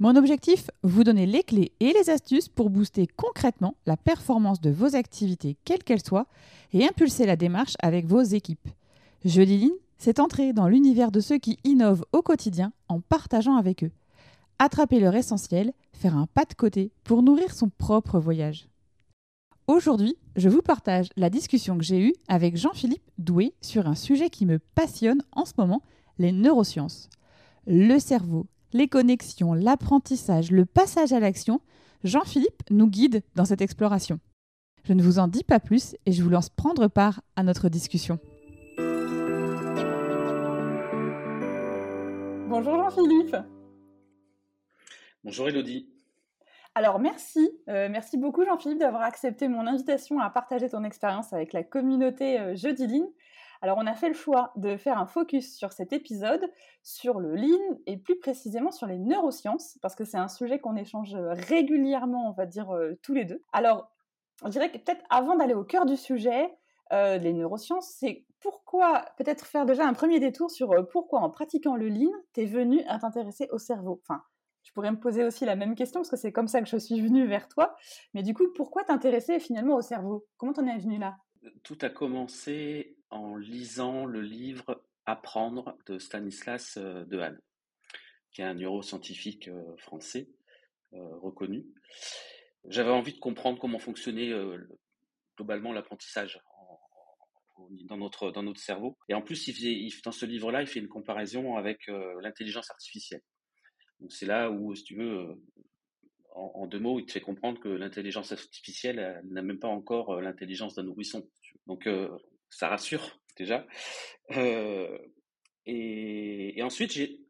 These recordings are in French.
Mon objectif, vous donner les clés et les astuces pour booster concrètement la performance de vos activités, quelles qu'elles soient, et impulser la démarche avec vos équipes. Jeudi Lean, c'est entrer dans l'univers de ceux qui innovent au quotidien en partageant avec eux. Attraper leur essentiel, faire un pas de côté pour nourrir son propre voyage. Aujourd'hui, je vous partage la discussion que j'ai eue avec Jean-Philippe Doué sur un sujet qui me passionne en ce moment, les neurosciences. Le cerveau, les connexions, l'apprentissage, le passage à l'action, Jean-Philippe nous guide dans cette exploration. Je ne vous en dis pas plus et je vous lance prendre part à notre discussion. Bonjour Jean-Philippe. Bonjour Elodie. Alors merci, euh, merci beaucoup Jean-Philippe d'avoir accepté mon invitation à partager ton expérience avec la communauté euh, Jeudi Lean. Alors on a fait le choix de faire un focus sur cet épisode, sur le Lean et plus précisément sur les neurosciences, parce que c'est un sujet qu'on échange régulièrement, on va dire euh, tous les deux. Alors je dirais que peut-être avant d'aller au cœur du sujet, les neurosciences, c'est pourquoi, peut-être faire déjà un premier détour sur pourquoi en pratiquant le Lean, tu es venu à t'intéresser au cerveau? Enfin, je pourrais me poser aussi la même question, parce que c'est comme ça que je suis venue vers toi. Mais du coup, pourquoi t'intéresser finalement au cerveau? Comment t'en es venu là? Tout a commencé en lisant le livre Apprendre de Stanislas euh, Dehaene, qui est un neuroscientifique euh, français euh, reconnu. J'avais envie de comprendre comment fonctionnait globalement l'apprentissage dans notre, dans notre cerveau. Et en plus, dans ce livre-là, il fait une comparaison avec l'intelligence artificielle c'est là où, si tu veux, euh, en, deux mots, il te fait comprendre que l'intelligence artificielle n'a même pas encore euh, l'intelligence d'un nourrisson. Donc euh, ça rassure déjà. et, ensuite, j'ai,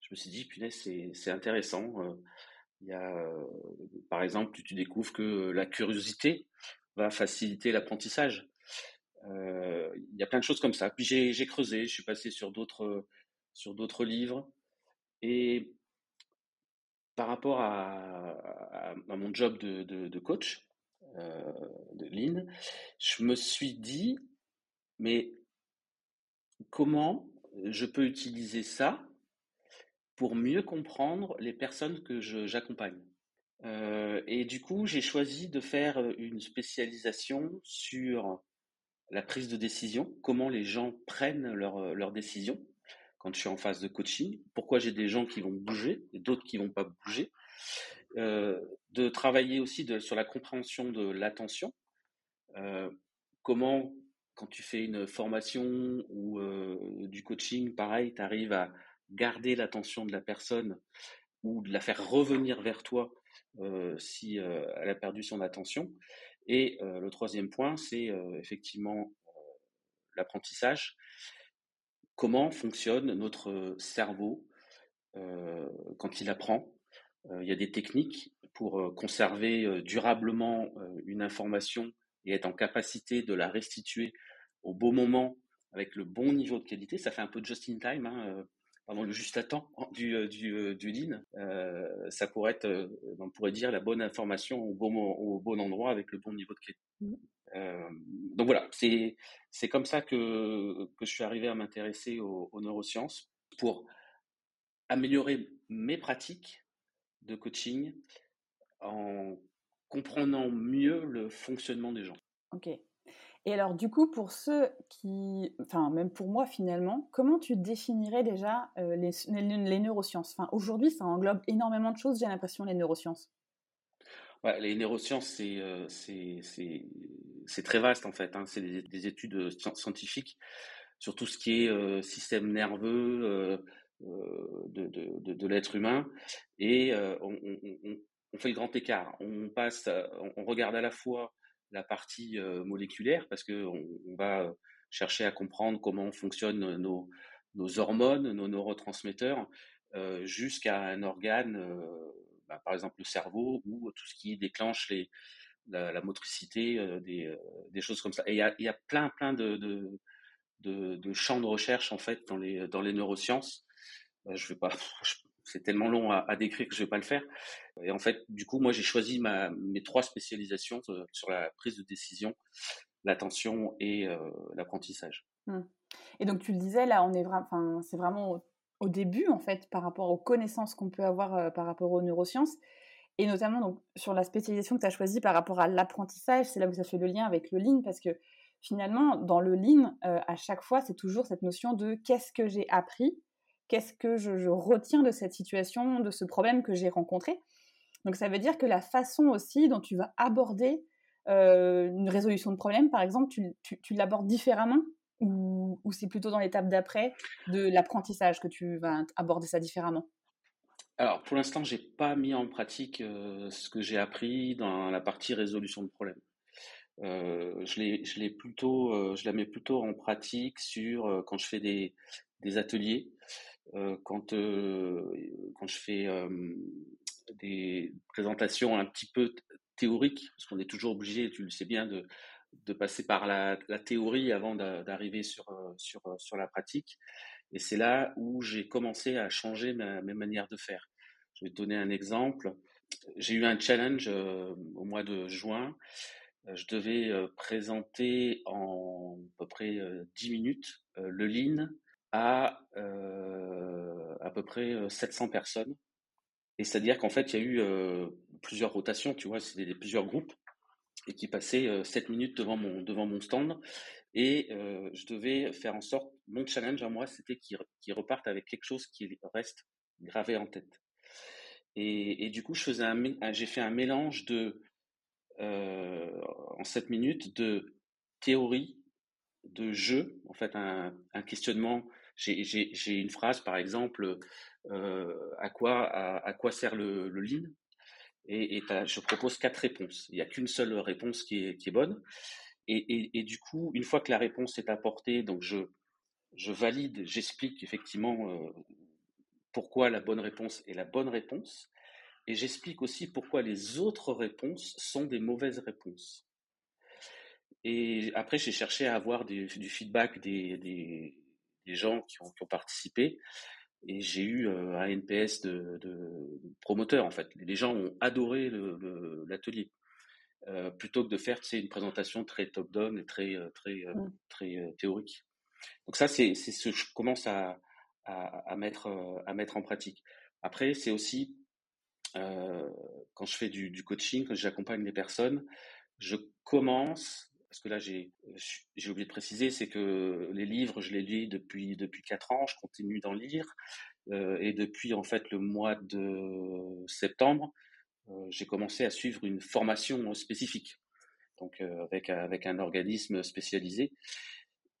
je me suis dit, punaise, c'est, intéressant. Il y a, par exemple, tu, découvres que la curiosité va faciliter l'apprentissage. il y a plein de choses comme ça. Puis j'ai creusé, je suis passé sur d'autres, sur d'autres livres. Et par rapport à, mon job de, coach, euh, de Lean, je me suis dit, mais comment je peux utiliser ça pour mieux comprendre les personnes que j'accompagne? Euh, Et du coup, j'ai choisi de faire une spécialisation sur la prise de décision, comment les gens prennent leurs décisions quand je suis en phase de coaching, pourquoi j'ai des gens qui vont bouger et d'autres qui vont pas bouger, euh, de travailler aussi sur la compréhension de l'attention, euh, comment quand tu fais une formation ou euh, du coaching, pareil, tu arrives à garder l'attention de la personne ou de la faire revenir vers toi si elle a perdu son attention. Et le troisième point, c'est effectivement l'apprentissage comment fonctionne notre cerveau quand il apprend. il y a des techniques pour conserver durablement une information et être en capacité de la restituer au bon moment avec le bon niveau de qualité. Ça fait un peu de just in time, hein, pardon, le juste à temps du, du, du lean. ça pourrait être, on pourrait dire, la bonne information au bon, au bon endroit avec le bon niveau de qualité. Mmh. Euh, donc voilà, c'est c'est comme ça que, que je suis arrivé à m'intéresser aux, neurosciences pour améliorer mes pratiques de coaching en comprenant mieux le fonctionnement des gens. Ok. Et alors, du coup, pour ceux qui, enfin, même pour moi finalement, comment tu définirais déjà euh, les, neurosciences? Enfin, aujourd'hui, ça englobe énormément de choses. J'ai l'impression les neurosciences. Les neurosciences, euh, c'est c'est très vaste en fait. Hein. C'est des, études euh, scientifiques sur tout ce qui est euh, système nerveux euh, de, de, de, l'être humain. Et on, on, on, fait le grand écart. On passe, on, regarde à la fois la partie moléculaire parce que on, va chercher à comprendre comment fonctionnent nos, nos hormones, nos neurotransmetteurs, jusqu'à un organe, bah, par exemple le cerveau, ou tout ce qui déclenche la, motricité, des, choses comme ça. Et il y a, plein, plein de, champs de recherche en fait dans les, neurosciences. je vais pas, c'est tellement long à, décrire que je vais pas le faire. Et en fait, du coup, moi, j'ai choisi mes trois spécialisations sur la prise de décision, l'attention et l'apprentissage. Mmh. Et donc, tu le disais, là, on est enfin, c'est vraiment au, début, en fait, par rapport aux connaissances qu'on peut avoir par rapport aux neurosciences. Et notamment donc, sur la spécialisation que tu as choisie par rapport à l'apprentissage, c'est là où ça fait le lien avec le lean, parce que finalement, dans le lean, euh, à chaque fois, c'est toujours cette notion de qu'est-ce que j'ai appris, qu'est-ce que je, retiens de cette situation, de ce problème que j'ai rencontré. Donc ça veut dire que la façon aussi dont tu vas aborder euh, une résolution de problème, par exemple, tu, tu, l'abordes différemment ou, c'est plutôt dans l'étape d'après de l'apprentissage que tu vas aborder ça différemment? Alors, pour l'instant, j'ai pas mis en pratique euh, ce que j'ai appris dans la partie résolution de problèmes. Euh, je je je la mets plutôt en pratique sur quand je fais des, des ateliers, quand quand je fais des présentations un petit peu théoriques, parce qu'on est toujours obligé, tu le sais bien, de passer par la, théorie avant d'arriver sur sur sur la pratique. Et c'est là où j'ai commencé à changer mes manières de faire. Je vais te donner un exemple. J'ai eu un challenge euh, au mois de juin. Euh, je devais euh, présenter en à peu près 10 minutes le Lean à à peu près 700 personnes. Et c'est-à-dire qu'en fait, il y a eu plusieurs rotations, tu vois, c'était plusieurs groupes et qui passaient 7 minutes devant mon, devant mon stand. Et je devais faire en sorte, mon challenge à moi, c'était qu'ils repartent avec quelque chose qui reste gravé en tête. Et, et du coup, j'ai fait un mélange de, euh, en 7 minutes, de théorie, de jeu, en fait, un, un questionnement. J'ai une phrase, par exemple, euh, à, quoi, sert le, le lean? Et, je propose quatre réponses. Il n'y a qu'une seule réponse qui est, bonne. Et, du coup, une fois que la réponse est apportée, donc je, valide, j'explique effectivement euh, pourquoi la bonne réponse est la bonne réponse. Et j'explique aussi pourquoi les autres réponses sont des mauvaises réponses. Et après, j'ai cherché à avoir du feedback des, des gens qui ont, qui ont, participé. Et j'ai eu euh, un NPS de, de, promoteur, en fait. Les gens ont adoré l'atelier. Euh, plutôt que de faire une présentation très top-down et très, euh, très, mmh. très, très théorique. Donc ça, c'est ce que je commence à, à, à, mettre, à mettre en pratique. Après, c'est aussi euh, quand je fais du, du coaching, quand j'accompagne les personnes, je commence, parce que là j'ai j'ai oublié de préciser, c'est que les livres, je les lis depuis depuis quatre ans, je continue d'en lire, euh, et depuis en fait le mois de septembre, euh, j'ai commencé à suivre une formation spécifique, donc euh, avec avec un organisme spécialisé,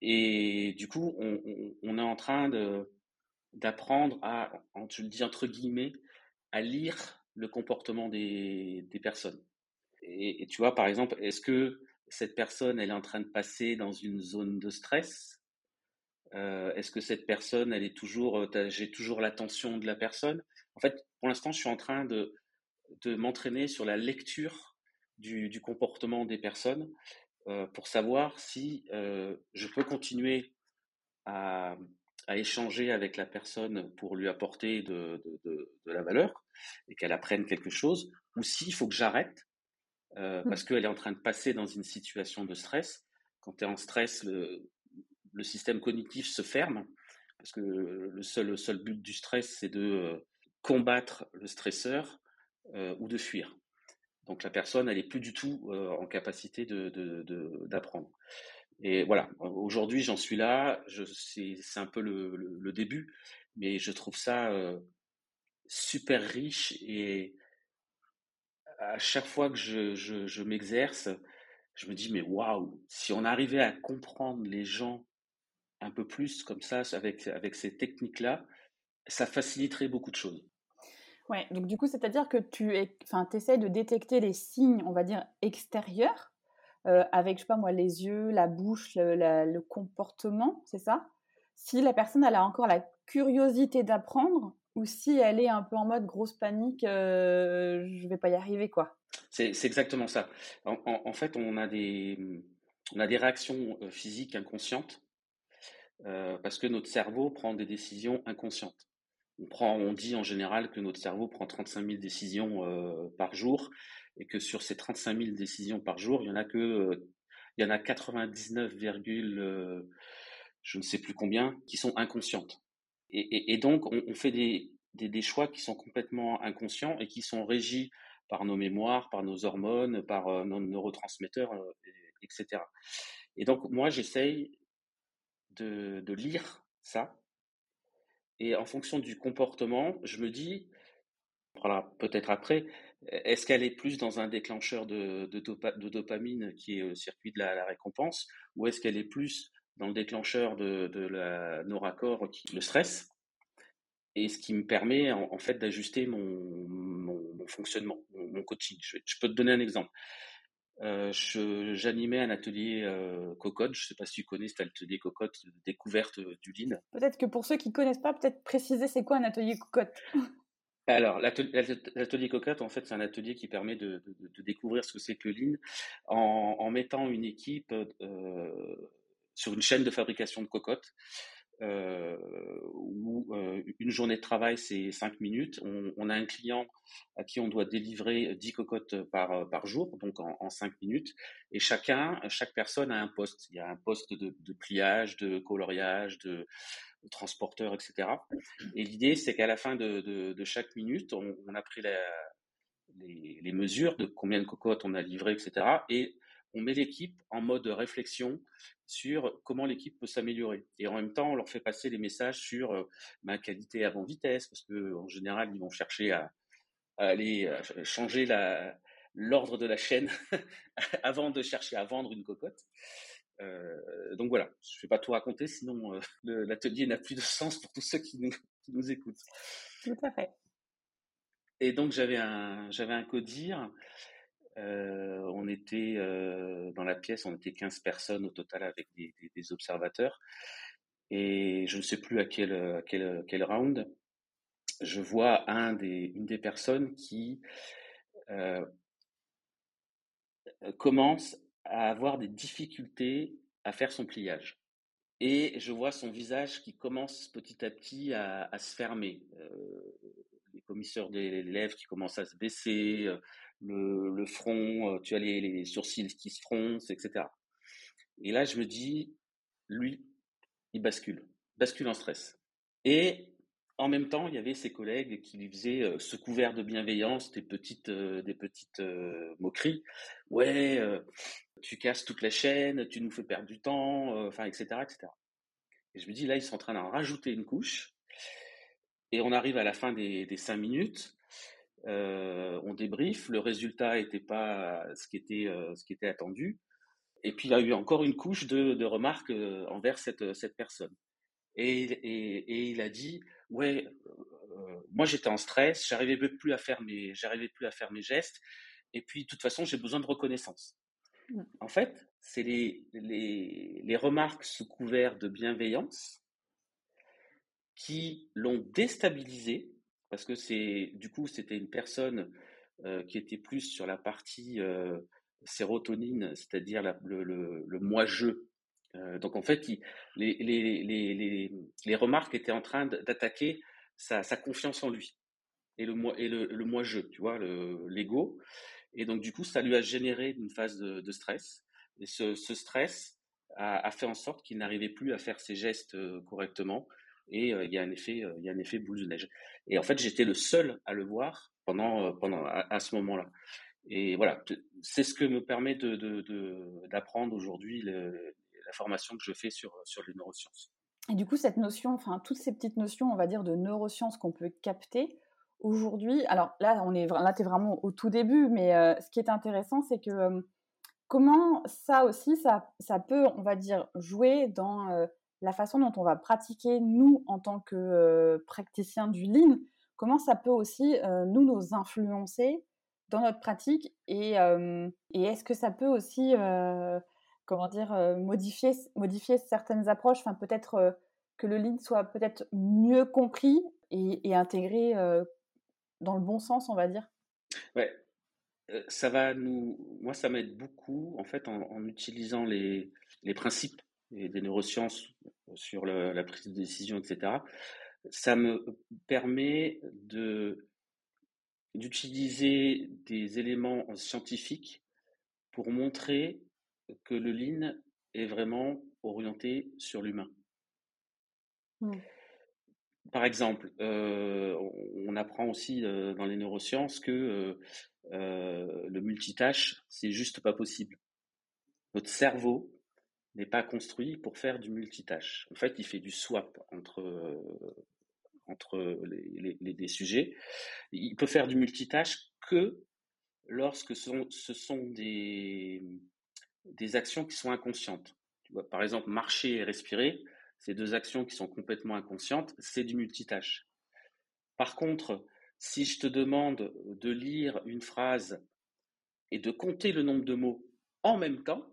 et du coup on, on, est en train de d'apprendre à, tu le dis entre guillemets, à lire le comportement des, des personnes. Et, tu vois, par exemple, est-ce que cette personne, elle est en train de passer dans une zone de stress euh, Est-ce que cette personne, elle est toujours, j'ai toujours l'attention de la personne? En fait, pour l'instant, je suis en train de, m'entraîner sur la lecture du, comportement des personnes euh, pour savoir si euh, je peux continuer à, échanger avec la personne pour lui apporter de, de la valeur et qu'elle apprenne quelque chose, ou s'il faut que j'arrête euh, mmh. parce qu'elle est en train de passer dans une situation de stress. Quand tu es en stress, le, le, système cognitif se ferme parce que le seul, le seul but du stress, c'est de euh, combattre le stresseur euh, ou de fuir. Donc la personne, elle est plus du tout euh, en capacité d'apprendre. De, de, et voilà, aujourd'hui j'en suis là, c'est un peu le, le, le, début, mais je trouve ça super riche et à chaque fois que je, m'exerce, je me dis mais waouh, si on arrivait à comprendre les gens un peu plus comme ça avec avec ces techniques-là, ça faciliterait beaucoup de choses. Ouais, donc du coup, c'est-à-dire que tu enfin, essaies de détecter les signes, on va dire, extérieurs euh, avec, je sais pas moi, les yeux, la bouche, le, le comportement, c'est ça? Si la personne elle a encore la curiosité d'apprendre, ou si elle est un peu en mode grosse panique, euh, je vais pas y arriver, quoi. C'est exactement ça. En, fait, on a des, on a des réactions euh, physiques inconscientes euh, parce que notre cerveau prend des décisions inconscientes. On, prend, on dit en général que notre cerveau prend 35 000 décisions euh, par jour et que sur ces 35 000 décisions par jour, il y en a que il y en a 99, je ne sais plus combien qui sont inconscientes. Et, donc, on, fait des, des, choix qui sont complètement inconscients et qui sont régis par nos mémoires, par nos hormones, par euh, nos neurotransmetteurs, euh, etc. Et donc, moi, j'essaye de, de, lire ça. Et en fonction du comportement, je me dis, parlera peut-être après, est-ce qu'elle est plus dans un déclencheur de, de, de dopamine qui est le circuit de la, récompense, ou est-ce qu'elle est plus dans le déclencheur de, de la, nos raccords, qui, le stress et ce qui me permet en, fait d'ajuster mon, mon, fonctionnement, mon, coaching. Je, peux te donner un exemple. Euh, J'animais un atelier euh, cocotte. Je ne sais pas si tu connais cet atelier cocotte, découverte du lean. Peut-être que pour ceux qui ne connaissent pas, peut-être préciser c'est quoi un atelier cocotte. Alors, l'atelier cocotte, en fait, c'est un atelier qui permet de, de, découvrir ce que c'est que le lean en, en mettant une équipe euh, sur une chaîne de fabrication de cocottes euh, où euh, une journée de travail, c'est 5 minutes. On, a un client à qui on doit délivrer 10 cocottes par, par jour, donc en, en 5 minutes. Et chacun, chaque personne a un poste. Il y a un poste de, pliage, de coloriage, de, transporteur, etc. Et l'idée, c'est qu'à la fin de, de, chaque minute, on, a pris les, mesures de combien de cocottes on a livré, etc. Et on met l'équipe en mode réflexion sur comment l'équipe peut s'améliorer. Et en même temps, on leur fait passer les messages sur euh, ma qualité avant vitesse, parce que en général, ils vont chercher à, aller euh, changer l'ordre de la chaîne avant de chercher à vendre une cocotte. Euh, donc voilà, je ne vais pas tout raconter, sinon l'atelier n'a plus de sens pour tous ceux qui nous, qui nous écoutent. Tout à fait. Et donc j'avais un j'avais un codir euh, on était euh, dans la pièce, on était 15 personnes au total avec des, observateurs. Et je ne sais plus à quel, round, je vois une des personnes qui euh, commence à avoir des difficultés à faire son pliage. Et je vois son visage qui commence petit à petit à, se fermer. les commissaires des lèvres qui commencent à se baisser, le, front, euh, tu as les, sourcils qui se froncent, etc. Et là, je me dis, lui, il bascule, bascule en stress. Et en même temps, il y avait ses collègues qui lui faisaient euh, ce couvert de bienveillance, des petites, euh, des petites moqueries. Ouais, tu casses toute la chaîne, tu nous fais perdre du temps, enfin, etc., etc. Et je me dis, là, ils sont en train d'en rajouter une couche. Et on arrive à la fin des, des cinq minutes. Euh, on débrief, le résultat n'était pas ce qui était, euh, ce qui était attendu. Et puis il y a eu encore une couche de, remarques euh, envers cette, cette personne. Et, et, il a dit, ouais, moi j'étais en stress, j'arrivais plus à faire mes, j'arrivais plus à faire mes gestes. Et puis de toute façon, j'ai besoin de reconnaissance. Mmh. En fait, c'est les, les, les remarques sous couvert de bienveillance qui l'ont déstabilisé parce que c'est du coup c'était une personne euh, qui était plus sur la partie euh, sérotonine, c'est-à-dire le, le, moi-je. Euh, donc en fait, les, remarques étaient en train d'attaquer sa, confiance en lui et le moi-je, tu vois, l'ego. Et donc du coup, ça lui a généré une phase de, stress. Et ce, stress a, fait en sorte qu'il n'arrivait plus à faire ses gestes correctement et il y a un effet, il y a un effet boule de neige. Et en fait, j'étais le seul à le voir pendant, pendant à, ce moment-là. Et voilà, c'est ce que me permet d'apprendre aujourd'hui la formation que je fais sur, sur les neurosciences. Et du coup, cette notion, enfin, toutes ces petites notions, on va dire, de neurosciences qu'on peut capter aujourd'hui, alors là, on est, là, tu es vraiment au tout début, mais ce qui est intéressant, c'est que comment ça aussi, ça, ça peut, on va dire, jouer dans la façon dont on va pratiquer, nous, en tant que euh, praticiens du lean, comment ça peut aussi, euh, nous, nous influencer dans notre pratique et, euh, est-ce que ça peut aussi, comment dire, modifier, modifier certaines approches, enfin peut-être que le lean soit peut-être mieux compris et, intégrer dans le bon sens, on va dire? Ouais, ça va nous, moi ça m'aide beaucoup en fait en, utilisant les, les principes des neurosciences sur la prise de décision, etc. Ça me permet de d'utiliser des éléments scientifiques pour montrer que le lean est vraiment orienté sur l'humain. Mmh. Par exemple, euh, on apprend aussi euh, dans les neurosciences que euh, le multitâche, c'est juste pas possible. Notre cerveau n'est pas construit pour faire du multitâche. En fait, il fait du swap entre, entre les, sujets. Il peut faire du multitâche que lorsque ce sont, des, des actions qui sont inconscientes. Par exemple, marcher et respirer, ces deux actions qui sont complètement inconscientes, c'est du multitâche. Par contre, si je te demande de lire une phrase et de compter le nombre de mots en même temps,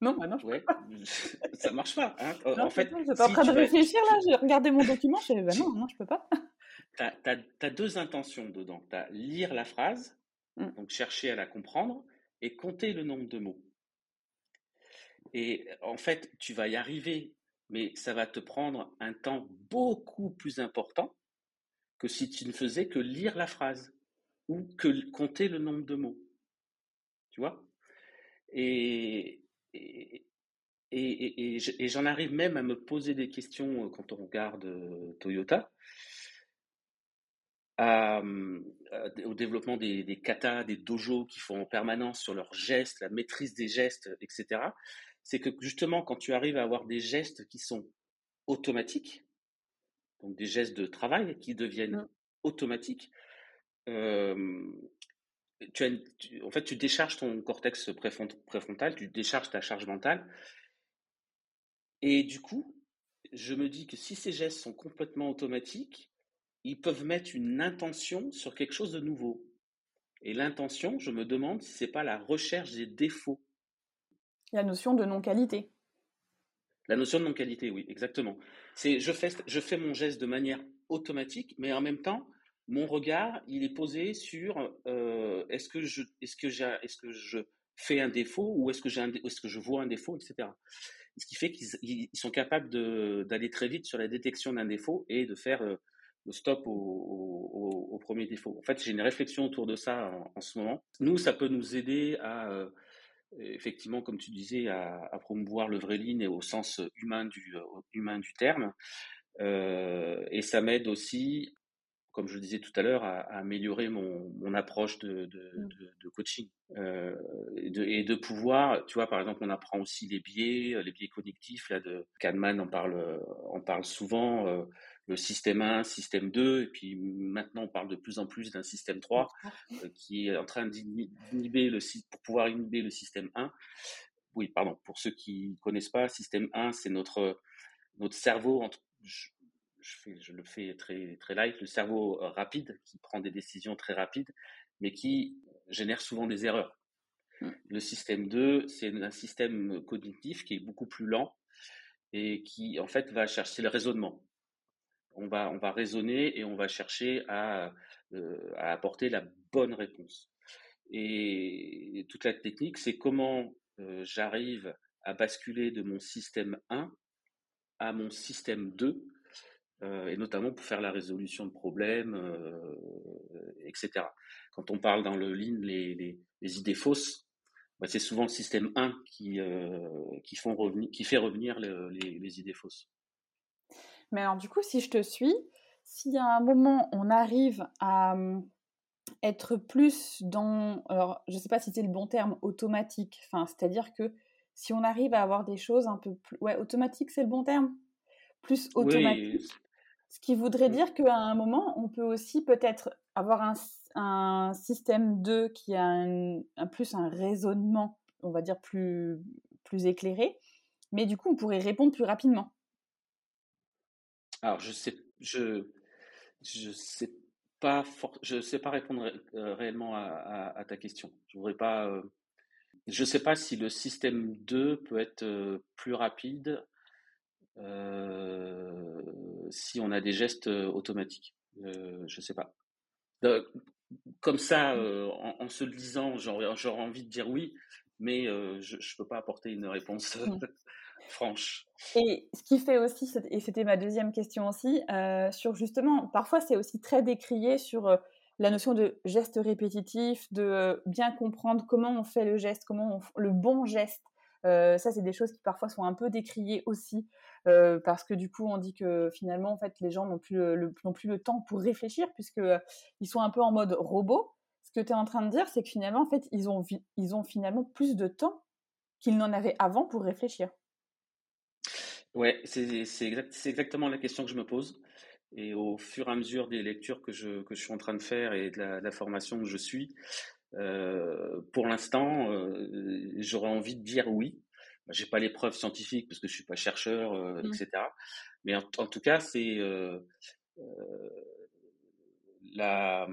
non, bah non, ouais, ça marche pas. Hein. en fait, je suis en train de réfléchir là, j'ai regardé mon document, je bah non, non, je peux pas. Tu as, deux intentions dedans. Tu as lire la phrase, mmh. donc chercher à la comprendre, et compter le nombre de mots. Et en fait, tu vas y arriver, mais ça va te prendre un temps beaucoup plus important que si tu ne faisais que lire la phrase ou que compter le nombre de mots. Tu vois? Et, et, et, j'en arrive même à me poser des questions quand on regarde Toyota. au développement des, des katas, des dojos qui font en permanence sur leurs gestes, la maîtrise des gestes, etc c'est que justement, quand tu arrives à avoir des gestes qui sont automatiques, donc des gestes de travail qui deviennent mmh. automatiques, tu en fait, tu décharges ton cortex préfrontal, tu décharges ta charge mentale. Et du coup, je me dis que si ces gestes sont complètement automatiques, ils peuvent mettre une intention sur quelque chose de nouveau. Et l'intention, je me demande si c'est pas la recherche des défauts la notion de non-qualité. La notion de non-qualité, oui, exactement. C'est je fais, je fais mon geste de manière automatique, mais en même temps, mon regard, il est posé sur euh, est-ce que je, est-ce que j'ai, est-ce que je fais un défaut ou est-ce que j'ai, est-ce que je vois un défaut, etc. Ce qui fait qu'ils sont capables d'aller très vite sur la détection d'un défaut et de faire euh, le stop au, premier défaut. En fait, j'ai une réflexion autour de ça en, ce moment. Nous, ça peut nous aider à euh, effectivement, comme tu disais, à, promouvoir le vrai lean et au sens humain du, humain du terme. Et ça m'aide aussi, comme je le disais tout à l'heure, à, améliorer mon, mon approche de, de, mmh. de, coaching. Euh, et, et, de, pouvoir, tu vois, par exemple, on apprend aussi les biais, les biais cognitifs. Là, de Kahneman en parle, en parle souvent le système 1, système 2, et puis maintenant on parle de plus en plus d'un système 3 euh, qui est en train d'inhiber le pour pouvoir inhiber le système 1. Oui, pardon, pour ceux qui ne connaissent pas, système 1, c'est notre, notre cerveau, entre, je, fais, je, le fais très, très light, le cerveau euh, rapide qui prend des décisions très rapides, mais qui génère souvent des erreurs. Mmh. Le système 2, c'est un système cognitif qui est beaucoup plus lent et qui en fait va chercher le raisonnement on va, on va raisonner et on va chercher à, euh, apporter la bonne réponse. Et, toute la technique, c'est comment euh, j'arrive à basculer de mon système 1 à mon système 2, euh, et notamment pour faire la résolution de problèmes, etc. Quand on parle dans le Lean les, idées fausses, bah, c'est souvent le système 1 qui, qui, font revenir, qui fait revenir les idées fausses. Mais alors, du coup, si je te suis, s'il y a un moment, on arrive à hum, être plus dans, alors je ne sais pas si c'est le bon terme, automatique, enfin, c'est-à-dire que si on arrive à avoir des choses un peu plus, ouais, automatique, c'est le bon terme, plus automatique, ce qui voudrait mmh. dire qu'à un moment, on peut aussi peut-être avoir un, un, système 2 qui a un, plus un raisonnement, on va dire, plus, plus éclairé, mais du coup, on pourrait répondre plus rapidement. Alors, je sais, je, je sais pas, je sais pas répondre euh, réellement à, ta question. Je voudrais pas, euh, je sais pas si le système 2 peut être euh, plus rapide si on a des gestes automatiques. je ne sais pas. comme ça, mmh. en, se le disant, j'aurais envie de dire oui, mais je ne peux pas apporter une réponse mmh. franche. Et ce qui fait aussi, et c'était ma deuxième question aussi, sur justement, parfois c'est aussi très décrié sur la notion de geste répétitif, de bien comprendre comment on fait le geste, comment on, le bon geste. Ça, c'est des choses qui parfois sont un peu décriées aussi, parce que du coup, on dit que finalement, en fait, les gens n'ont plus le, plus le temps pour réfléchir, puisqu'ils ils sont un peu en mode robot. Ce que tu es en train de dire, c'est que finalement, en fait, ils ont, ils ont finalement plus de temps qu'ils n'en avaient avant pour réfléchir. Ouais, c'est exact, exactement la question que je me pose. Et au fur et à mesure des lectures que je, que je suis en train de faire et de la, formation que je suis, euh, pour l'instant, euh, j'aurais envie de dire oui. J'ai pas les preuves scientifiques parce que je suis pas chercheur, euh, mmh. etc. Mais en, tout cas, c'est la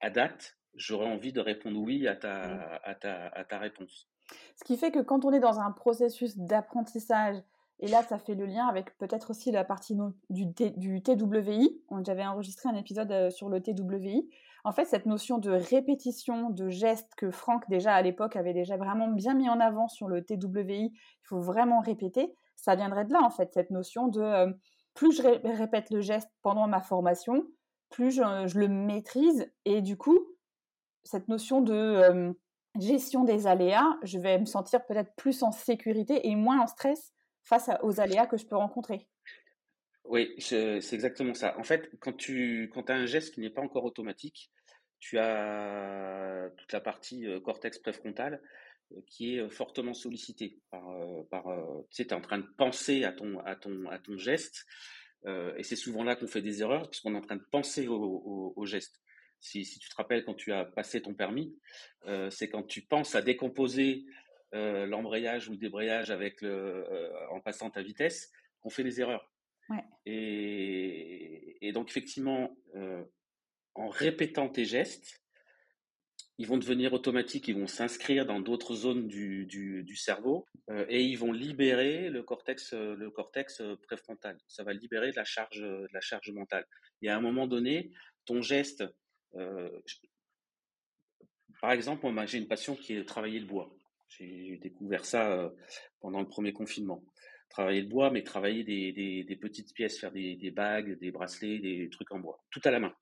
à date, j'aurais envie de répondre oui à ta, mmh. à ta, à ta réponse. Ce qui fait que quand on est dans un processus d'apprentissage et là, ça fait le lien avec peut-être aussi la partie du, du TWI. J'avais enregistré un épisode euh, sur le TWI. En fait, cette notion de répétition, de gestes que Franck, déjà à l'époque, avait déjà vraiment bien mis en avant sur le TWI, il faut vraiment répéter, ça viendrait de là, en fait, cette notion de euh, plus je répète le geste pendant ma formation, plus je, le maîtrise. Et du coup, cette notion de euh, gestion des aléas, je vais me sentir peut-être plus en sécurité et moins en stress face aux aléas que je peux rencontrer. Oui, c'est exactement ça. En fait, quand tu quand as un geste qui n'est pas encore automatique, tu as toute la partie euh, cortex préfrontal euh, qui est euh, fortement sollicitée par, par tu sais, es en train de penser à ton, à ton, à ton geste, et c'est souvent là qu'on fait des erreurs, puisqu'on est en train de penser au, au, geste. Si, si, tu te rappelles quand tu as passé ton permis, c'est quand tu penses à décomposer euh, l'embrayage ou le débrayage avec le, euh, en passant ta vitesse, qu'on fait des erreurs. Et, donc effectivement, euh, en répétant tes gestes, ils vont devenir automatiques, ils vont s'inscrire dans d'autres zones du, cerveau et ils vont libérer le cortex, le cortex préfrontal. Ça va libérer de la charge, mentale. Et à un moment donné, ton geste, par exemple, j'ai une passion qui est de travailler le bois. J'ai découvert ça euh, pendant le premier confinement. Travailler le bois, mais travailler des, petites pièces, faire des, bagues, des bracelets, des trucs en bois, tout à la main.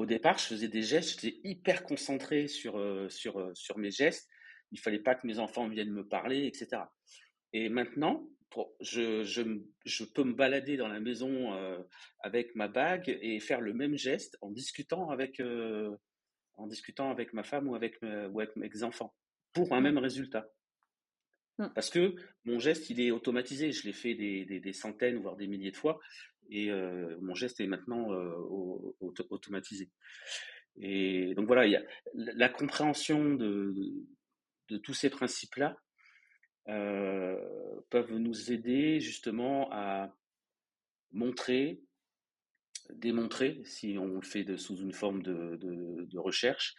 Au départ, je faisais des gestes, j'étais hyper concentré sur, euh, sur, euh, sur mes gestes. Il fallait pas que mes enfants viennent me parler, etc. Et maintenant, je, je, je, peux me balader dans la maison avec ma bague et faire le même geste en discutant avec, en discutant avec ma femme ou avec, ou avec mes enfants pour un mmh. même résultat. Mmh. Parce que mon geste, il est automatisé. Je l'ai fait des, des, centaines, voire des milliers de fois. Et euh, mon geste est maintenant euh, automatisé. Et donc voilà, la compréhension de, tous ces principes-là euh, peuvent nous aider justement à montrer, démontrer, si on le fait sous une forme de, recherche,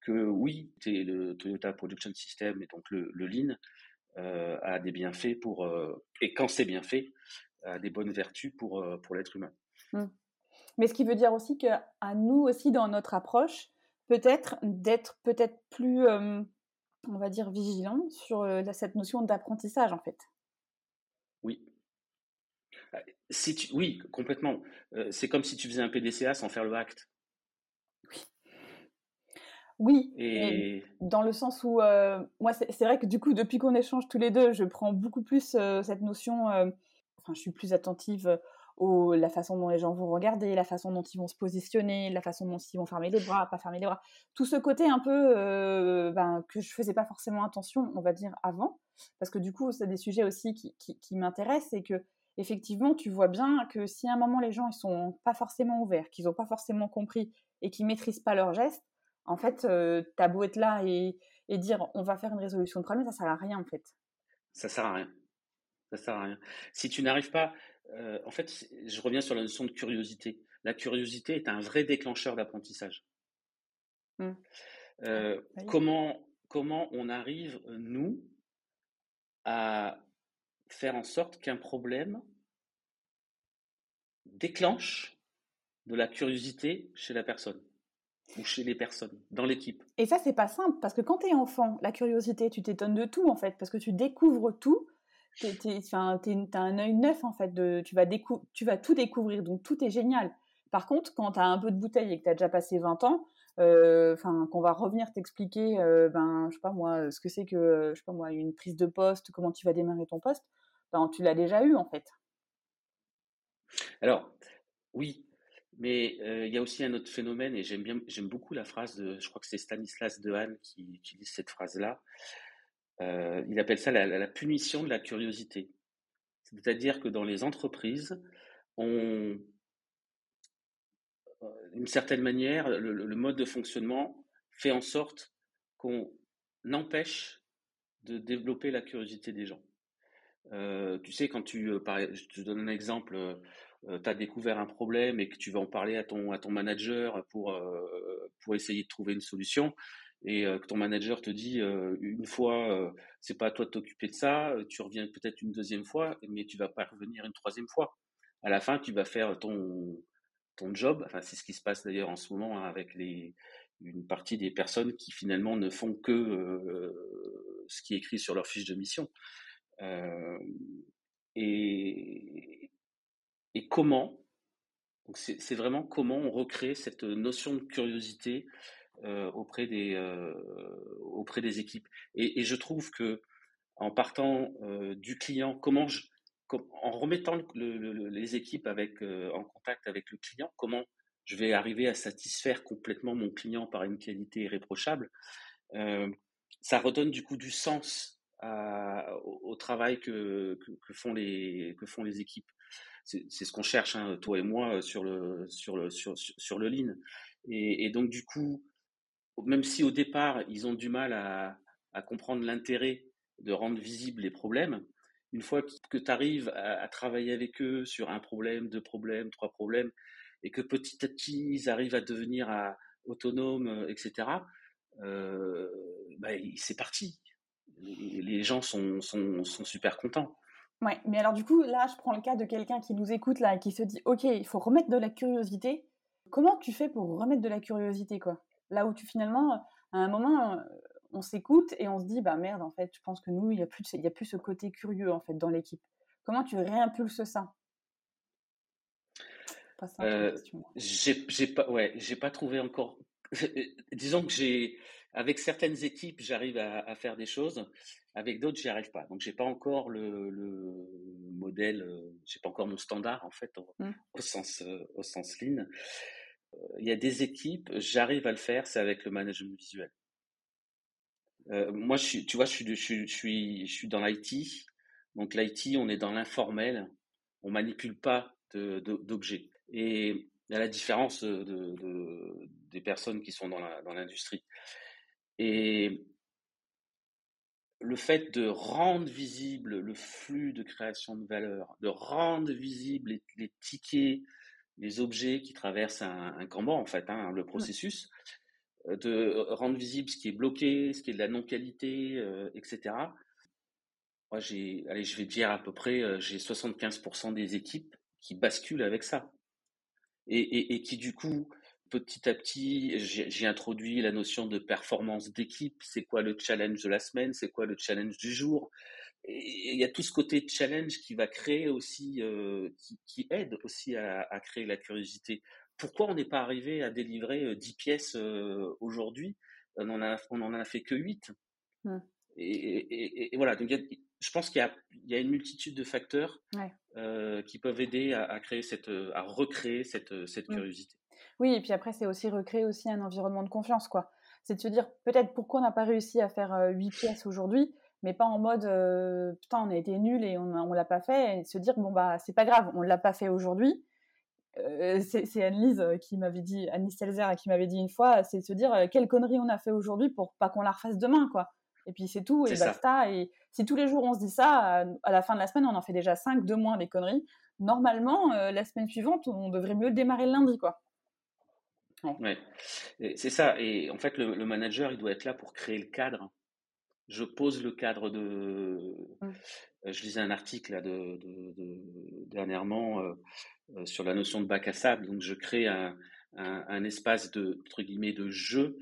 que oui, le Toyota Production System et donc le, Lean euh, a des bienfaits pour, et quand c'est bien fait, a des bonnes vertus pour, euh, pour l'être humain. Mmh. Mais ce qui veut dire aussi qu'à nous aussi, dans notre approche, peut-être d'être peut-être plus, on va dire, vigilant sur cette notion d'apprentissage, en fait. Oui. Si tu, oui, complètement. c'est comme si tu faisais un PDCA sans faire le acte. Oui, et... dans le sens où, euh, moi, c'est vrai que du coup, depuis qu'on échange tous les deux, je prends beaucoup plus euh, cette notion, euh, enfin, je suis plus attentive à la façon dont les gens vont regarder, la façon dont ils vont se positionner, la façon dont ils vont fermer les bras, pas fermer les bras. Tout ce côté un peu ben, que je faisais pas forcément attention, on va dire, avant, parce que du coup, c'est des sujets aussi qui, m'intéressent et que, effectivement, tu vois bien que si à un moment les gens ils sont pas forcément ouverts, qu'ils n'ont pas forcément compris et qu'ils maîtrisent pas leurs gestes, en fait, euh, t'as beau être là et, dire on va faire une résolution de problème, ça sert à rien en fait. Ça sert à rien. Ça sert à rien. Si tu n'arrives pas, euh, en fait, je reviens sur la notion de curiosité. La curiosité est un vrai déclencheur d'apprentissage. Mmh. Euh, comment, comment on arrive, nous, à faire en sorte qu'un problème déclenche de la curiosité chez la personne ou chez les personnes, dans l'équipe? Et ça, c'est pas simple, parce que quand tu es enfant, la curiosité, tu t'étonnes de tout, en fait, parce que tu découvres tout. Tu as un œil neuf, en fait, de, tu, vas tout découvrir, donc tout est génial. Par contre, quand tu as un peu de bouteille et que tu as déjà passé 20 ans, euh, enfin qu'on va revenir t'expliquer, euh, ben, je sais pas moi, ce que c'est que, je sais pas moi, une prise de poste, comment tu vas démarrer ton poste, ben, tu l'as déjà eu, en fait. Alors, oui, mais il y a aussi un autre phénomène, et j'aime bien, j'aime beaucoup la phrase de, je crois que c'est Stanislas Dehaene qui utilise cette phrase-là. Il appelle ça la, punition de la curiosité. C'est-à-dire que dans les entreprises, on, d'une certaine manière, le, mode de fonctionnement fait en sorte qu'on empêche de développer la curiosité des gens. tu sais, quand tu, je te donne un exemple, euh, tu as découvert un problème et que tu vas en parler à ton, à ton manager pour, euh, pour essayer de trouver une solution, et euh, que ton manager te dit une fois, c'est pas à toi de t'occuper de ça, tu reviens peut-être une deuxième fois, mais tu vas pas revenir une troisième fois. À la fin, tu vas faire ton, ton job. Enfin, c'est ce qui se passe d'ailleurs en ce moment avec les, une partie des personnes qui finalement ne font que ce qui est écrit sur leur fiche de mission. et, et comment. c'est vraiment comment on recrée cette notion de curiosité euh, auprès, des, euh, auprès des équipes. Et, je trouve que en partant euh, du client, comment en remettant les équipes avec, en contact avec le client, comment je vais arriver à satisfaire complètement mon client par une qualité irréprochable, ça redonne du coup du sens au, travail que, que, font les, que font les équipes c'est ce qu'on cherche, hein, toi et moi, sur le, sur le, sur, sur le lean. Et, donc, du coup, même si au départ, ils ont du mal à, comprendre l'intérêt de rendre visibles les problèmes, une fois que tu arrives à, travailler avec eux sur un problème, deux problèmes, trois problèmes, et que petit à petit, ils arrivent à devenir autonomes, etc., euh, bah, c'est parti. Les, gens sont, sont, sont super contents. Ouais, mais alors du coup, là, je prends le cas de quelqu'un qui nous écoute là et qui se dit, ok, il faut remettre de la curiosité. Comment tu fais pour remettre de la curiosité, quoi? Là où tu finalement, à un moment, on s'écoute et on se dit, bah merde, en fait, je pense que nous, il n'y a, plus, il a plus ce côté curieux en fait dans l'équipe. Comment tu réimpulses ça? Euh, j'ai pas, ouais, j'ai pas trouvé encore. Disons que j'ai, avec certaines équipes, j'arrive à, faire des choses. Avec d'autres, j'y arrive pas. Donc, j'ai pas encore le, le modèle, euh, j'ai pas encore mon standard en fait au, mmh. sens euh, au sens lean. Euh, il y a des équipes, j'arrive à le faire, c'est avec le management visuel. moi, je suis, tu vois, je suis, je, suis, je suis dans l'IT. Donc, l'IT, on est dans l'informel. On manipule pas d'objets. Et a la différence de, de, des personnes qui sont dans l'industrie. Et le fait de rendre visible le flux de création de valeur, de rendre visible les, tickets, les objets qui traversent un, un Kanban, en fait, hein, le processus, de rendre visible ce qui est bloqué, ce qui est de la non-qualité, euh, etc. Moi, j'ai, allez, je vais dire à peu près, j'ai 75% des équipes qui basculent avec ça. Et, et, et qui, du coup, petit à petit, j'ai introduit la notion de performance d'équipe. C'est quoi le challenge de la semaine? C'est quoi le challenge du jour? Et il y a tout ce côté challenge qui va créer aussi, euh, qui, aide aussi à, créer la curiosité. Pourquoi on n'est pas arrivé à délivrer 10 euh, pièces euh, aujourd'hui? On en, a, on en a fait que 8 mmh. et, voilà, donc je pense qu'il y, a une multitude de facteurs qui peuvent aider à, créer cette, à recréer cette, cette mmh. curiosité. Oui, et puis après, c'est aussi recréer aussi un environnement de confiance, quoi. C'est de se dire peut-être pourquoi on n'a pas réussi à faire huit pièces aujourd'hui, mais pas en mode putain, on a été nul et on ne l'a pas fait, et se dire bon, bah, c'est pas grave, on l'a pas fait aujourd'hui. c'est Anne-Lise qui m'avait dit, Anne-Lise Selzer qui m'avait dit une fois, c'est se dire quelle connerie on a fait aujourd'hui pour pas qu'on la refasse demain, quoi. Et puis c'est tout, et basta. Et si tous les jours on se dit ça, à la fin de la semaine, on en fait déjà 5, de moins des conneries. Normalement, la semaine suivante, on devrait mieux démarrer le lundi, quoi. Ouais. C'est ça. Et en fait, le, manager, il doit être là pour créer le cadre. Je pose le cadre de, mmh. je lisais un article là, de, dernièrement sur la notion de bac à sable. Donc, je crée un, un, espace de entre guillemets de jeu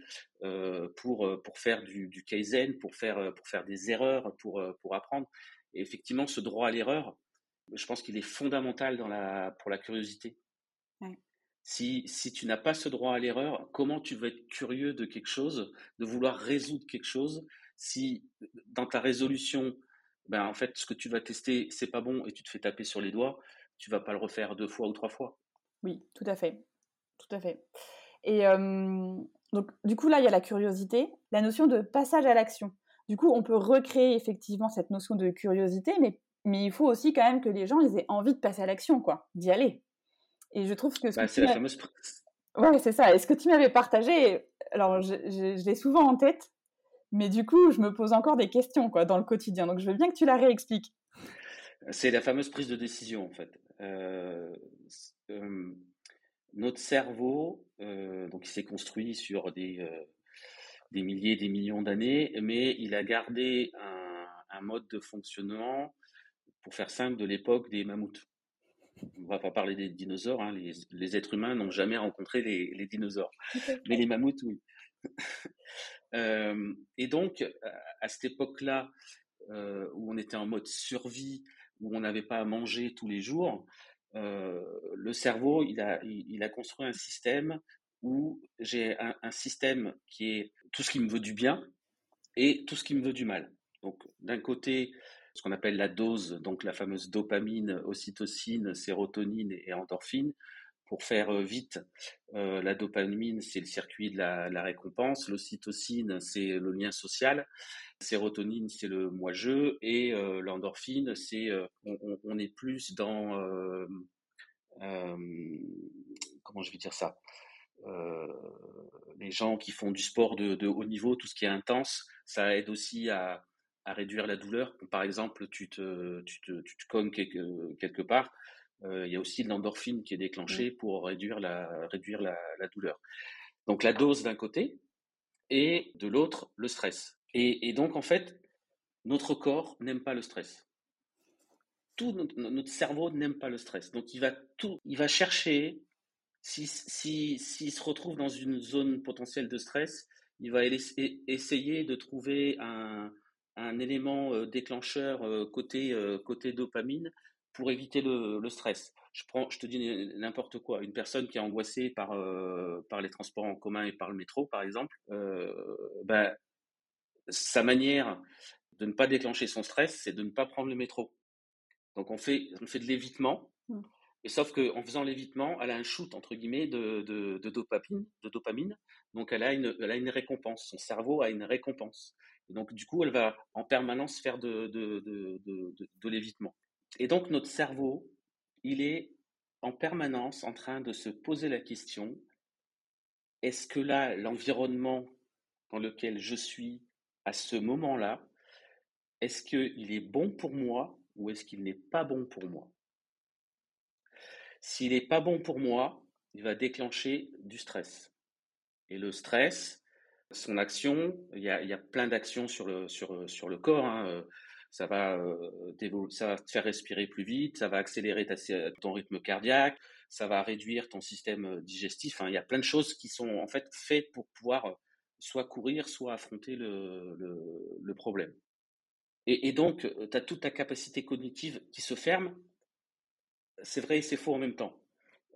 pour pour faire du, du, kaizen, pour faire pour faire des erreurs, pour pour apprendre. Et effectivement, ce droit à l'erreur, je pense qu'il est fondamental dans la pour la curiosité. Si, si tu n'as pas ce droit à l'erreur, comment tu vas être curieux de quelque chose, de vouloir résoudre quelque chose, si dans ta résolution, ben en fait, ce que tu vas tester, c'est pas bon et tu te fais taper sur les doigts, tu vas pas le refaire deux fois ou trois fois. Oui, tout à fait. Tout à fait. Et donc, du coup, là, il y a la curiosité, la notion de passage à l'action. Du coup, on peut recréer effectivement cette notion de curiosité, mais, mais il faut aussi quand même que les gens ils aient envie de passer à l'action, quoi, d'y aller. Et je trouve que. Bah, c'est la fameuse. Ouais, c'est ça. Et ce que tu m'avais partagé, alors je, l'ai souvent en tête, mais du coup, je me pose encore des questions quoi, dans le quotidien. Donc, je veux bien que tu la réexpliques. C'est la fameuse prise de décision, en fait. notre cerveau, donc il s'est construit sur des, des milliers, des millions d'années, mais il a gardé un, un, mode de fonctionnement, pour faire simple, de l'époque des mammouths on va pas parler des dinosaures, hein, les, êtres humains n'ont jamais rencontré les, dinosaures, mais les mammouths, oui. Euh, et donc, à cette époque-là, euh, où on était en mode survie, où on n'avait pas à manger tous les jours, euh, le cerveau, il a, construit un système où j'ai un, un, système qui est tout ce qui me veut du bien et tout ce qui me veut du mal. Donc, d'un côté, ce qu'on appelle la dose, donc la fameuse dopamine, ocytocine, sérotonine et endorphine. Pour faire euh, vite, euh, la dopamine, c'est le circuit de la, récompense, l'ocytocine, c'est le lien social, sérotonine, c'est le moi-je, et euh, l'endorphine, c'est on, est plus dans comment je vais dire ça les gens qui font du sport de, de, haut niveau, tout ce qui est intense, ça aide aussi à, à réduire la douleur. Par exemple, tu te, tu te, tu te cognes quelque, quelque part, il y a aussi de l'endorphine qui est déclenchée mmh. pour réduire la, réduire la, la douleur. Donc la dose d'un côté et de l'autre le stress. Et, et, donc en fait, notre corps n'aime pas le stress. Tout notre, notre cerveau n'aime pas le stress. Donc il va tout, il va chercher. S'il si, si, se retrouve dans une zone potentielle de stress, il va essayer de trouver un, un élément déclencheur côté, côté dopamine pour éviter le, stress. Je, prends, je te dis n'importe quoi. Une personne qui est angoissée par, par les transports en commun et par le métro, par exemple, ben, sa manière de ne pas déclencher son stress, c'est de ne pas prendre le métro. Donc on fait, on fait de l'évitement. Mmh. Et sauf qu'en faisant l'évitement, elle a un shoot entre guillemets de, de, de, dopamine, de dopamine. Donc elle a une, elle a une récompense. Son cerveau a une récompense donc, du coup, elle va en permanence faire de, de, l'évitement. Et donc, notre cerveau, il est en permanence en train de se poser la question, est-ce que là, l'environnement dans lequel je suis à ce moment-là, est-ce qu'il est bon pour moi ou est-ce qu'il n'est pas bon pour moi? S'il n'est pas bon pour moi, il va déclencher du stress. Et le stress, son action, il y a, plein d'actions sur le, sur, sur le corps. Hein, euh, ça va, euh, ça va te faire respirer plus vite, ça va accélérer ton rythme cardiaque, ça va réduire ton système euh, digestif. il y a plein de choses qui sont en fait faites pour pouvoir soit courir, soit affronter le, le, problème. Et, et donc, tu as toute ta capacité cognitive qui se ferme. C'est vrai et c'est faux en même temps.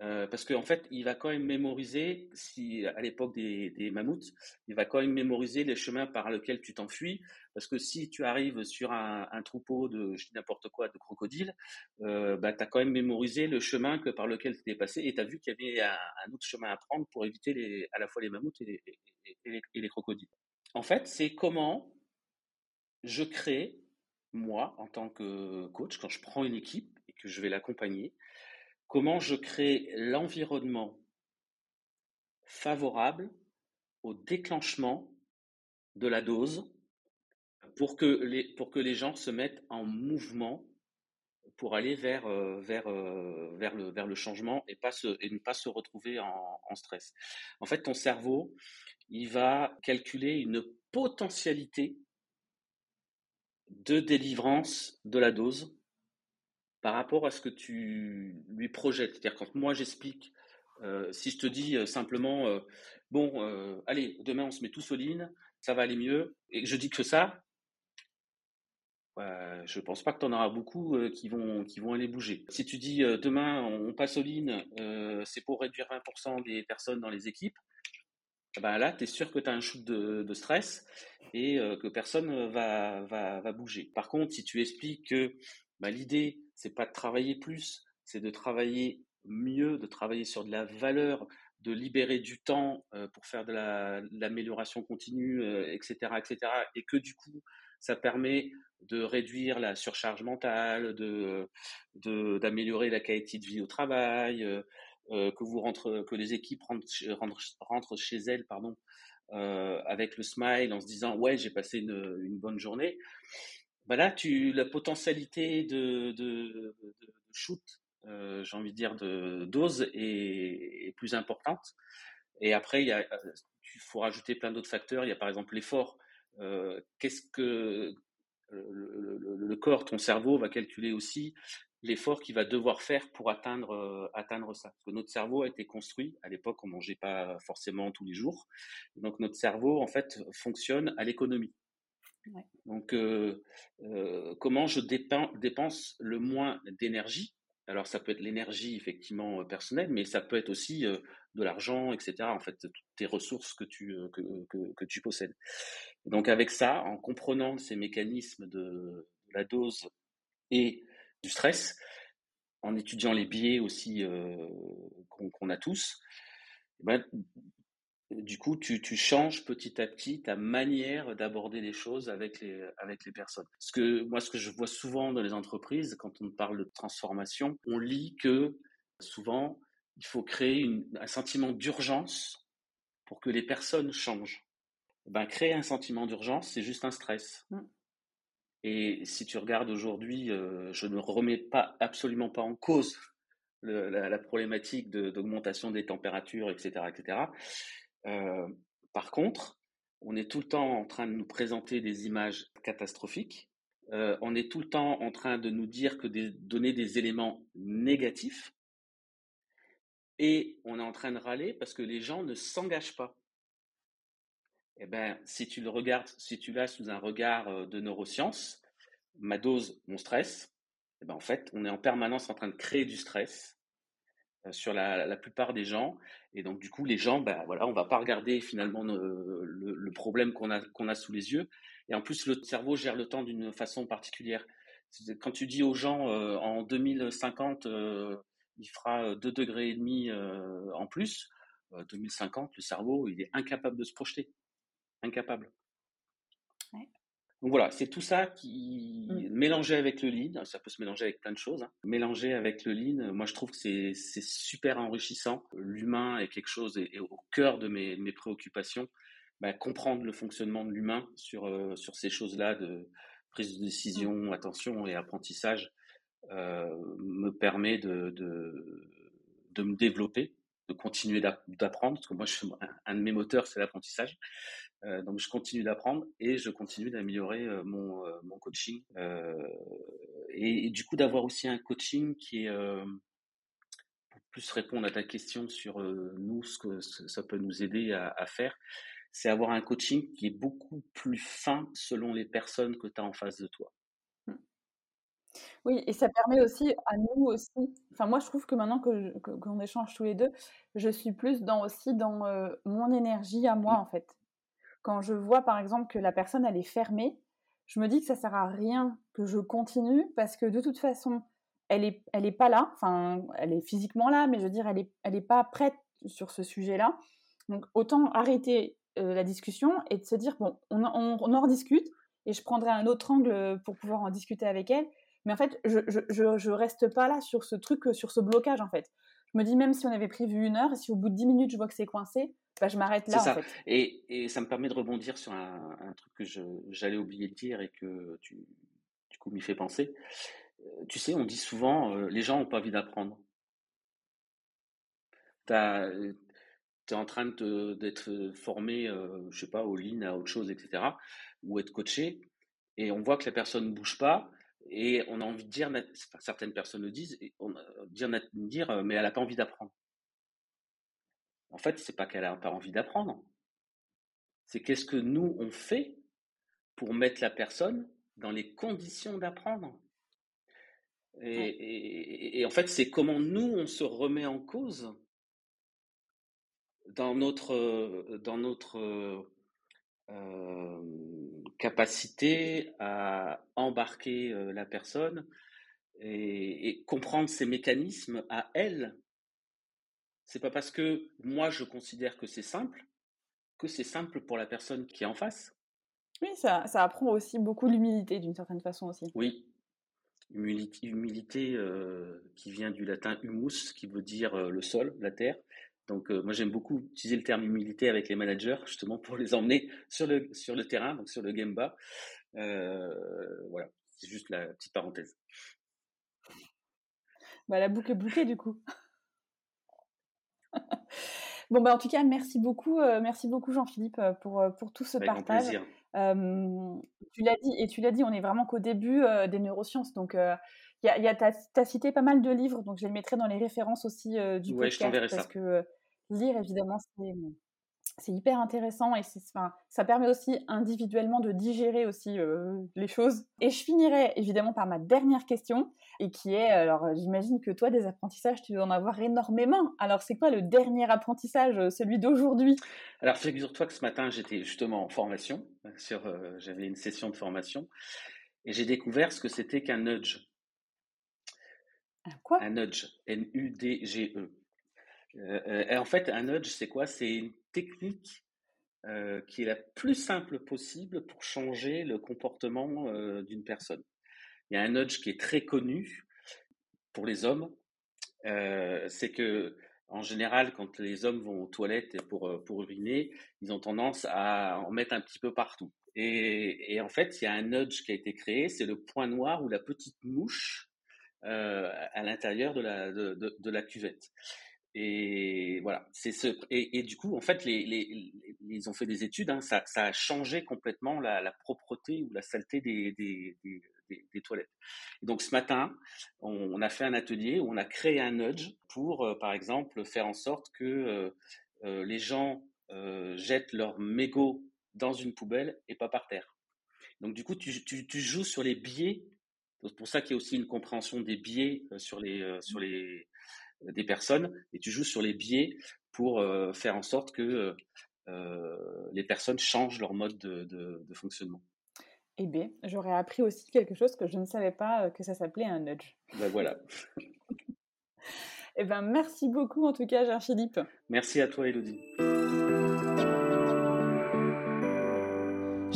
Euh, parce qu'en fait, il va quand même mémoriser, si à l'époque des, des, mammouths, il va quand même mémoriser les chemins par lesquels tu t'enfuis. Parce que si tu arrives sur un, troupeau de, je dis n'importe quoi, de crocodiles, euh, bah, tu as quand même mémorisé le chemin que par lequel tu es passé et tu as vu qu'il y avait un, autre chemin à prendre pour éviter les, à la fois les mammouths et les crocodiles. En fait, c'est comment je crée, moi, en tant que coach, quand je prends une équipe et que je vais l'accompagner, comment je crée l'environnement favorable au déclenchement de la dose pour que les, gens se mettent en mouvement pour aller vers, euh, euh, le, changement et, ne pas se retrouver en, en stress. En fait, ton cerveau, il va calculer une potentialité de délivrance de la dose par rapport à ce que tu lui projettes. C'est-à-dire quand moi j'explique, euh, si je te dis euh, simplement, euh, bon, allez, demain on se met tous au lean, ça va aller mieux, et je dis que ça, je ne pense pas que tu en auras beaucoup qui, vont, qui vont aller bouger. Si tu dis demain on passe au lean, c'est pour réduire 20% des personnes dans les équipes, ben là, tu es sûr que tu as un shoot de, stress et que personne va, va, va, bouger. Par contre, si tu expliques que bah, l'idée, c'est pas de travailler plus, c'est de travailler mieux, de travailler sur de la valeur, de libérer du temps pour faire de l'amélioration continue, etc., etc. Et que du coup, ça permet de réduire la surcharge mentale, de d'améliorer la qualité de vie au travail, que vous rentre, que les équipes rentrent, chez elles, pardon, avec le smile en se disant ouais j'ai passé une bonne journée bah là, la potentialité de, shoot, euh, j'ai envie de dire, de dose est, plus importante. Et après, il il faut rajouter plein d'autres facteurs. Il y a par exemple l'effort. Euh, qu'est-ce que le, corps, ton cerveau va calculer aussi l'effort qu'il va devoir faire pour atteindre, euh, atteindre ça. Parce que notre cerveau a été construit, à l'époque on mangeait pas forcément tous les jours, donc notre cerveau en fait fonctionne à l'économie. Donc, comment je dépense le moins d'énergie? Alors, ça peut être l'énergie effectivement personnelle, mais ça peut être aussi de l'argent, etc. En fait, toutes tes ressources que tu, que, que, tu possèdes. Donc, avec ça, en comprenant ces mécanismes de, la dose et du stress, en étudiant les biais aussi qu'on a tous, eh ben, du coup, tu, changes petit à petit ta manière d'aborder les choses avec les, avec les personnes. Ce que, moi, ce que je vois souvent dans les entreprises, quand on parle de transformation, on lit que souvent, il faut créer un sentiment d'urgence pour que les personnes changent. Ben, créer un sentiment d'urgence, c'est juste un stress. Mmh. Et si tu regardes aujourd'hui, euh, je ne remets pas absolument pas en cause la, la, problématique d'augmentation des températures, etc., etc. Euh, par contre, on est tout le temps en train de nous présenter des images catastrophiques. Euh, on est tout le temps en train de nous dire que donner des éléments négatifs. Et on est en train de râler parce que les gens ne s'engagent pas. Eh ben, si tu le regardes, si tu l'as sous un regard euh, de neurosciences, ma dose, mon stress, eh ben, en fait, on est en permanence en train de créer du stress sur la, plupart des gens. Et donc, du coup, les gens, ben, voilà, on va pas regarder finalement le, problème qu'on a, qu'on a sous les yeux. Et en plus, le cerveau gère le temps d'une façon particulière. Quand tu dis aux gens, euh, en 2050, euh, il fera 2 degrés et demi en plus, 2050, le cerveau, il est incapable de se projeter. Incapable. Donc voilà, c'est tout ça qui mmh. mélangé avec le lean, ça peut se mélanger avec plein de choses. Hein. Mélangé avec le lean, moi je trouve que c'est super enrichissant. L'humain est quelque chose est, au cœur de mes, mes préoccupations. Bah, comprendre le fonctionnement de l'humain sur euh, sur ces choses-là de prise de décision, mmh. attention et apprentissage euh, me permet de, de de me développer, de continuer d'apprendre. Parce que moi, je, un de mes moteurs, c'est l'apprentissage. Euh, donc je continue d'apprendre et je continue d'améliorer euh, mon, euh, mon coaching. Et, du coup d'avoir aussi un coaching qui est pour plus répondre à ta question sur nous, ce que ça peut nous aider à, à faire, c'est avoir un coaching qui est beaucoup plus fin selon les personnes que tu as en face de toi. Mmh. Oui, et ça permet aussi à nous aussi. Enfin, moi, je trouve que maintenant que qu'on échange tous les deux, je suis plus dans aussi dans mon énergie à moi, mmh. en fait quand je vois par exemple que la personne elle est fermée, je me dis que ça sert à rien que je continue parce que de toute façon, elle est, elle pas là. Enfin, elle est physiquement là, mais je veux dire, elle est, elle pas prête sur ce sujet-là. Donc, autant arrêter euh, la discussion et de se dire bon, on, on, en rediscute et je prendrai un autre angle pour pouvoir en discuter avec elle. Mais en fait, je, je, je, reste pas là sur ce truc, sur ce blocage en fait. Je me dis même si on avait prévu une heure, si au bout de dix minutes je vois que c'est coincé, bah, je m'arrête là. ça. Et, et, ça me permet de rebondir sur un, un truc que j'allais oublier de dire et que tu, du coup, m'y fait penser. Euh, tu sais, on dit souvent, euh, les gens n'ont pas envie d'apprendre. Tu es en train d'être formé, euh, je sais pas, au lean, à autre chose, etc., ou être coaché. et on voit que la personne ne bouge pas, et on a envie de dire, certaines personnes le disent, et on, dire, dire, mais elle n'a pas envie d'apprendre. En fait, c'est pas qu'elle n'a pas envie d'apprendre, c'est qu'est-ce que nous on fait pour mettre la personne dans les conditions d'apprendre. Et, en fait, c'est comment nous on se remet en cause dans notre dans notre capacité à embarquer la personne et, comprendre ses mécanismes à elle. C'est pas parce que moi je considère que c'est simple que c'est simple pour la personne qui est en face. Oui, ça, ça apprend aussi beaucoup l'humilité d'une certaine façon aussi. Oui, humilité, humilité qui vient du latin humus, qui veut dire le sol, la terre. Donc moi j'aime beaucoup utiliser le terme humilité avec les managers justement pour les emmener sur le, sur le terrain, donc sur le Gemba. voilà, c'est juste la petite parenthèse. Bah, la boucle est bouclée du coup. bon bah en tout cas merci beaucoup, merci beaucoup Jean-Philippe pour, pour tout ce partage. tu l'as dit et tu l'as dit, on est vraiment qu'au début des neurosciences, donc il y a, y a as, cité pas mal de livres, donc je les mettrai dans les références aussi du ouais, podcast parce que lire, évidemment, c'est hyper intéressant et enfin, ça permet aussi individuellement de digérer aussi les choses. Et je finirai évidemment par ma dernière question et qui est, alors j'imagine que toi des apprentissages tu dois en avoir énormément. Alors c'est quoi le dernier apprentissage, celui d'aujourd'hui? Alors figure-toi que ce matin j'étais justement en formation, sur, j'avais une session de formation et j'ai découvert ce que c'était qu'un nudge. Un quoi? Un nudge, N-U-D-G-E. Euh, euh, en fait, un nudge, c'est quoi? C'est technique euh, qui est la plus simple possible pour changer le comportement d'une personne. Il y a un nudge qui est très connu pour les hommes. c'est que en général, quand les hommes vont aux toilettes pour, pour uriner, ils ont tendance à en mettre un petit peu partout. Et, en fait, il y a un nudge qui a été créé, c'est le point noir ou la petite mouche à l'intérieur de la, de la cuvette. Et voilà, c'est ce et, du coup, en fait, les, les, ils ont fait des études. Hein, ça, ça, a changé complètement la, la, propreté ou la saleté des, des, des, des toilettes. donc ce matin, on, a fait un atelier où on a créé un nudge pour, euh, par exemple, faire en sorte que euh, euh, les gens jettent leurs mégots dans une poubelle et pas par terre. Donc du coup, tu, tu, tu joues sur les biais. C'est pour ça qu'il y a aussi une compréhension des biais sur les sur les des personnes et tu joues sur les biais pour euh, faire en sorte que euh, les personnes changent leur mode de, fonctionnement. Eh bien, j'aurais appris aussi quelque chose que je ne savais pas euh, que ça s'appelait un nudge. Ben voilà. eh ben, merci beaucoup en tout cas, Jean-Philippe. Merci à toi, Elodie.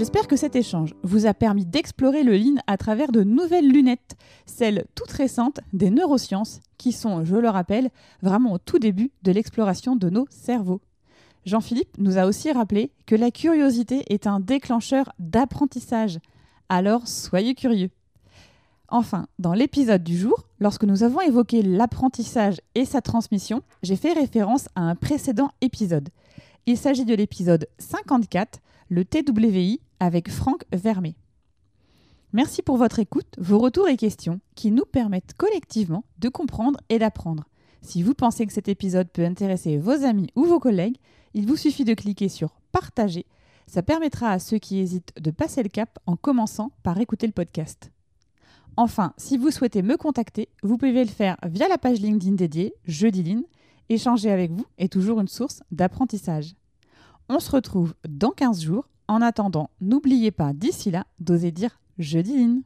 J'espère que cet échange vous a permis d'explorer le Lean à travers de nouvelles lunettes, celles toutes récentes des neurosciences, qui sont, je le rappelle, vraiment au tout début de l'exploration de nos cerveaux. Jean-Philippe nous a aussi rappelé que la curiosité est un déclencheur d'apprentissage. Alors soyez curieux. Enfin, dans l'épisode du jour, lorsque nous avons évoqué l'apprentissage et sa transmission, j'ai fait référence à un précédent épisode. Il s'agit de l'épisode 54, le TWI avec Franck Vermet. Merci pour votre écoute, vos retours et questions qui nous permettent collectivement de comprendre et d'apprendre. Si vous pensez que cet épisode peut intéresser vos amis ou vos collègues, il vous suffit de cliquer sur Partager. Ça permettra à ceux qui hésitent de passer le cap en commençant par écouter le podcast. Enfin, si vous souhaitez me contacter, vous pouvez le faire via la page LinkedIn dédiée Jeudi Échanger avec vous est toujours une source d'apprentissage. On se retrouve dans 15 jours. En attendant, n'oubliez pas d'ici là d'oser dire je dis